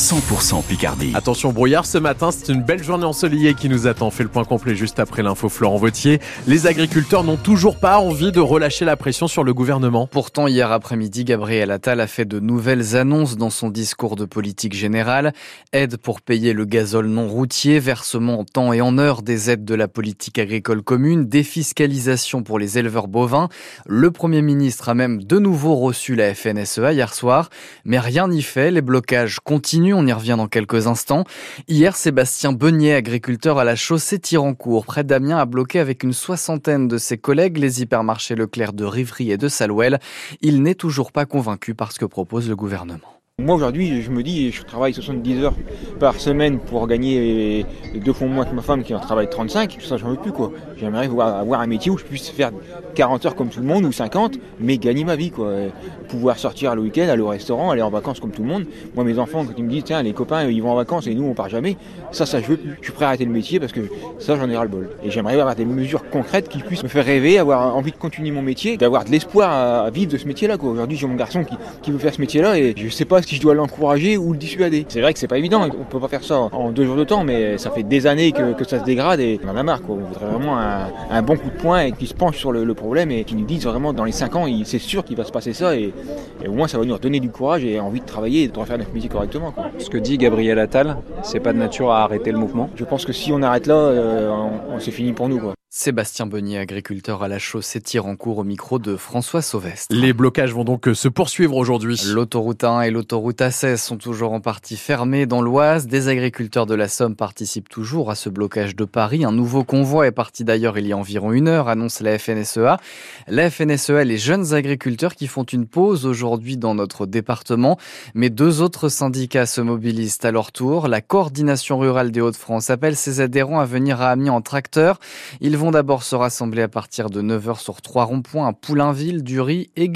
100% Picardie. Attention brouillard ce matin, c'est une belle journée ensoleillée qui nous attend. Fait le point complet juste après l'info Florent Vautier. Les agriculteurs n'ont toujours pas envie de relâcher la pression sur le gouvernement. Pourtant, hier après-midi, Gabriel Attal a fait de nouvelles annonces dans son discours de politique générale. Aide pour payer le gazole non routier, versement en temps et en heure des aides de la politique agricole commune, défiscalisation pour les éleveurs bovins. Le Premier ministre a même de nouveau reçu la FNSEA hier soir, mais rien n'y fait. Les blocages continuent, on y revient dans quelques instants. Hier, Sébastien Beignet, agriculteur à la chaussée Tirancourt, près d'Amiens, a bloqué avec une soixantaine de ses collègues les hypermarchés Leclerc de Rivry et de Salouel. Il n'est toujours pas convaincu par ce que propose le gouvernement. Moi aujourd'hui, je me dis, je travaille 70 heures par semaine pour gagner deux fois moins que ma femme qui en travaille 35. Ça, j'en veux plus quoi. J'aimerais avoir un métier où je puisse faire 40 heures comme tout le monde ou 50, mais gagner ma vie quoi. Pouvoir sortir le week-end, aller au restaurant, aller en vacances comme tout le monde. Moi, mes enfants, quand ils me disent, tiens, les copains, ils vont en vacances et nous, on part jamais. Ça, ça, je veux plus. Je suis prêt à arrêter le métier parce que ça, j'en ai ras le bol. Et j'aimerais avoir des mesures concrètes qui puissent me faire rêver, avoir envie de continuer mon métier, d'avoir de l'espoir à vivre de ce métier-là. Aujourd'hui, j'ai mon garçon qui, qui veut faire ce métier-là et je sais pas si je dois l'encourager ou le dissuader. C'est vrai que c'est pas évident, on peut pas faire ça en deux jours de temps, mais ça fait des années que, que ça se dégrade et on en a marre. Quoi. On voudrait vraiment un, un, bon coup de poing et qui se penche sur le, le problème et qui nous dise vraiment dans les cinq ans, c'est sûr qu'il va se passer ça et, et, au moins ça va nous donner du courage et envie de travailler et de refaire notre métier correctement. Quoi. Ce que dit Gabriel Attal, c'est pas de nature à arrêter le mouvement Je pense que si on arrête là, euh, on, on c'est fini pour nous. Quoi. Sébastien Bonnier, agriculteur à la chaussée Tirancourt au micro de François Sauvestre. Les blocages vont donc se poursuivre aujourd'hui. L'autoroute 1 et l'autoroute A16 sont toujours en partie fermées dans l'Oise. Des agriculteurs de la Somme participent toujours à ce blocage de Paris. Un nouveau convoi est parti d'ailleurs il y a environ une heure, annonce la FNSEA. La FNSEA, les jeunes agriculteurs qui font une pause aujourd'hui dans notre département. Mais deux autres syndicats se mobilisent à leur tour. La coordination rurale des Hauts-de-France appelle ses adhérents à venir à Amiens en tracteur. Ils vont d'abord se rassembler à partir de 9h sur trois ronds-points à Poulainville, Dury et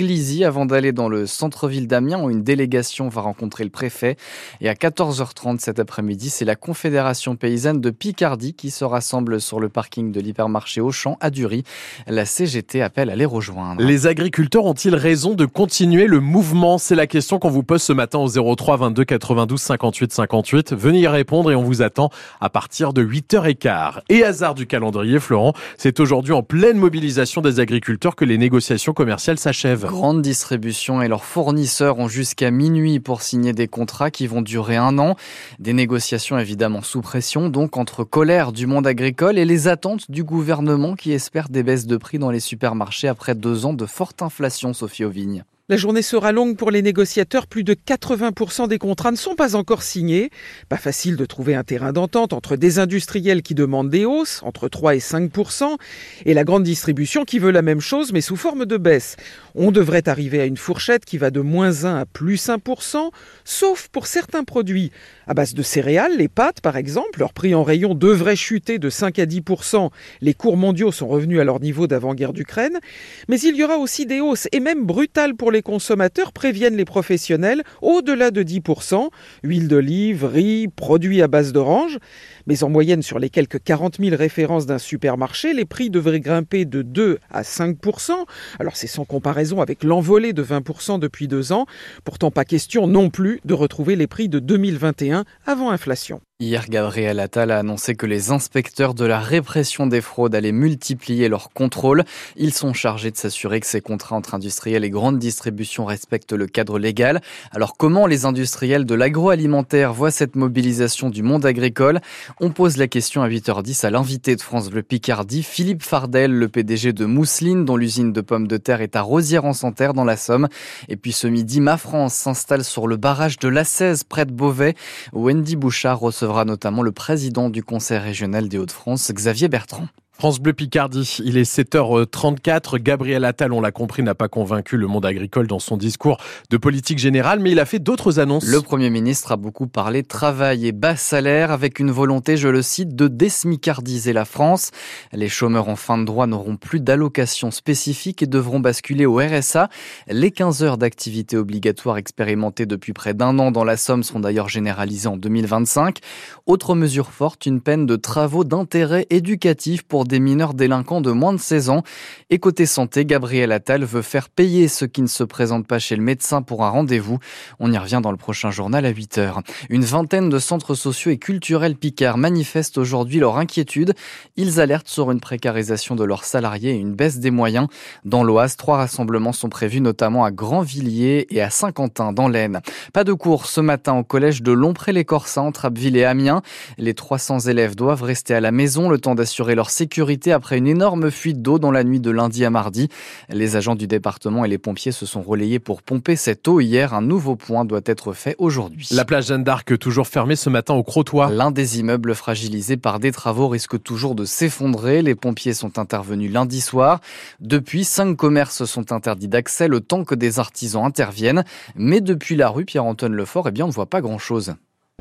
avant d'aller dans le centre-ville d'Amiens où une délégation va rencontrer le préfet. Et à 14h30 cet après-midi, c'est la Confédération paysanne de Picardie qui se rassemble sur le parking de l'hypermarché Auchan à Dury. La CGT appelle à les rejoindre. Les agriculteurs ont-ils raison de continuer le mouvement? C'est la question qu'on vous pose ce matin au 03 22 92 58 58. Venez y répondre et on vous attend à partir de 8h15. Et hasard du calendrier, Florent, c'est aujourd'hui en pleine mobilisation des agriculteurs que les négociations commerciales s'achèvent. Grande distribution et leurs fournisseurs ont jusqu'à minuit pour signer des contrats qui vont durer un an. Des négociations évidemment sous pression, donc entre colère du monde agricole et les attentes du gouvernement qui espère des baisses de prix dans les supermarchés après deux ans de forte inflation, Sophie Auvigne. La journée sera longue pour les négociateurs. Plus de 80% des contrats ne sont pas encore signés. Pas facile de trouver un terrain d'entente entre des industriels qui demandent des hausses, entre 3 et 5%, et la grande distribution qui veut la même chose, mais sous forme de baisse. On devrait arriver à une fourchette qui va de moins 1 à plus 1%, sauf pour certains produits. À base de céréales, les pâtes par exemple, leur prix en rayon devrait chuter de 5 à 10%. Les cours mondiaux sont revenus à leur niveau d'avant-guerre d'Ukraine. Mais il y aura aussi des hausses, et même brutales pour les consommateurs, préviennent les professionnels, au-delà de 10%. Huile d'olive, riz, produits à base d'orange. Mais en moyenne, sur les quelques 40 000 références d'un supermarché, les prix devraient grimper de 2 à 5%. Alors c'est sans comparaison avec l'envolée de 20% depuis deux ans. Pourtant pas question non plus de retrouver les prix de 2021 avant inflation. Hier, Gabriel Attal a annoncé que les inspecteurs de la répression des fraudes allaient multiplier leurs contrôles. Ils sont chargés de s'assurer que ces contrats entre industriels et grandes distributions respectent le cadre légal. Alors comment les industriels de l'agroalimentaire voient cette mobilisation du monde agricole? On pose la question à 8h10 à l'invité de France Bleu Picardie, Philippe Fardel, le PDG de Mousseline, dont l'usine de pommes de terre est à Rosière-en-Santerre dans la Somme. Et puis ce midi, Ma France s'installe sur le barrage de la 16 près de Beauvais. Wendy Bouchard recevra notamment le président du Conseil régional des Hauts-de-France, Xavier Bertrand. France Bleu Picardie, il est 7h34. Gabriel Attal, on l'a compris, n'a pas convaincu le monde agricole dans son discours de politique générale, mais il a fait d'autres annonces. Le Premier ministre a beaucoup parlé travail et bas salaire avec une volonté, je le cite, de désmicardiser la France. Les chômeurs en fin de droit n'auront plus d'allocations spécifiques et devront basculer au RSA. Les 15 heures d'activité obligatoire expérimentées depuis près d'un an dans la Somme seront d'ailleurs généralisées en 2025. Autre mesure forte, une peine de travaux d'intérêt éducatif pour des mineurs délinquants de moins de 16 ans. Et côté santé, Gabriel Attal veut faire payer ceux qui ne se présentent pas chez le médecin pour un rendez-vous. On y revient dans le prochain journal à 8 heures. Une vingtaine de centres sociaux et culturels picards manifestent aujourd'hui leur inquiétude. Ils alertent sur une précarisation de leurs salariés et une baisse des moyens. Dans l'Oise, trois rassemblements sont prévus, notamment à Grandvilliers et à Saint-Quentin, dans l'Aisne. Pas de cours ce matin au collège de Lompré-les-Corsins, entre Abbeville et Amiens. Les 300 élèves doivent rester à la maison le temps d'assurer leur sécurité après une énorme fuite d'eau dans la nuit de lundi à mardi. Les agents du département et les pompiers se sont relayés pour pomper cette eau hier. Un nouveau point doit être fait aujourd'hui. La plage Jeanne d'Arc toujours fermée ce matin au Crotoy. L'un des immeubles fragilisés par des travaux risque toujours de s'effondrer. Les pompiers sont intervenus lundi soir. Depuis, cinq commerces sont interdits d'accès le temps que des artisans interviennent. Mais depuis la rue Pierre-Antoine Lefort, eh bien, on ne voit pas grand-chose.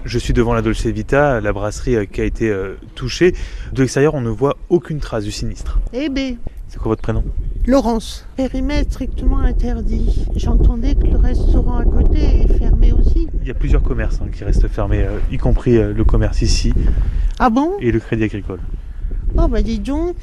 Je suis devant la Dolce Vita, la brasserie euh, qui a été euh, touchée. De l'extérieur, on ne voit aucune trace du sinistre. Eh ben, C'est quoi votre prénom? Laurence, périmètre strictement interdit. J'entendais que le restaurant à côté est fermé aussi. Il y a plusieurs commerces hein, qui restent fermés, euh, y compris euh, le commerce ici Ah bon? et le crédit agricole. Oh bah dis donc.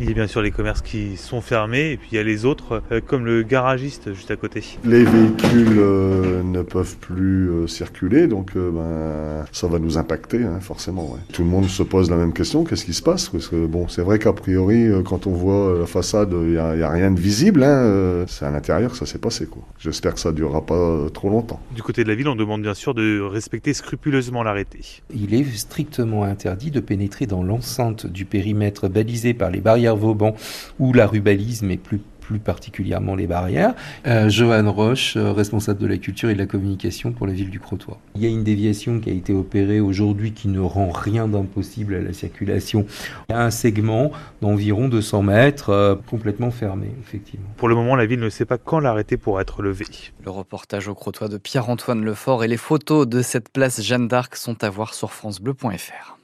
Il y a bien sûr les commerces qui sont fermés et puis il y a les autres, euh, comme le garagiste juste à côté. Les véhicules euh, ne peuvent plus euh, circuler, donc euh, ben, ça va nous impacter, hein, forcément. ouais. Tout le monde se pose la même question, qu'est-ce qui se passe? Parce que bon, c'est vrai qu'a priori, euh, quand on voit la façade, il n'y a, il y a rien de visible. Hein, euh, c'est à l'intérieur que ça s'est passé. quoi. J'espère que ça ne durera pas euh, trop longtemps. Du côté de la ville, on demande bien sûr de respecter scrupuleusement l'arrêté. Il est strictement interdit de pénétrer dans l'enceinte du périmètre balisé par les barrières Vauban ou la rue balise, mais plus plus particulièrement les barrières. Euh, Johan Roche, euh, responsable de la culture et de la communication pour la ville du Crotoy. Il y a une déviation qui a été opérée aujourd'hui qui ne rend rien d'impossible à la circulation. Il y a un segment d'environ 200 mètres euh, complètement fermé, effectivement. Pour le moment, la ville ne sait pas quand l'arrêté pourra être levé. Le reportage au Crotoy de Pierre-Antoine Lefort et les photos de cette place Jeanne d'Arc sont à voir sur francebleu.fr.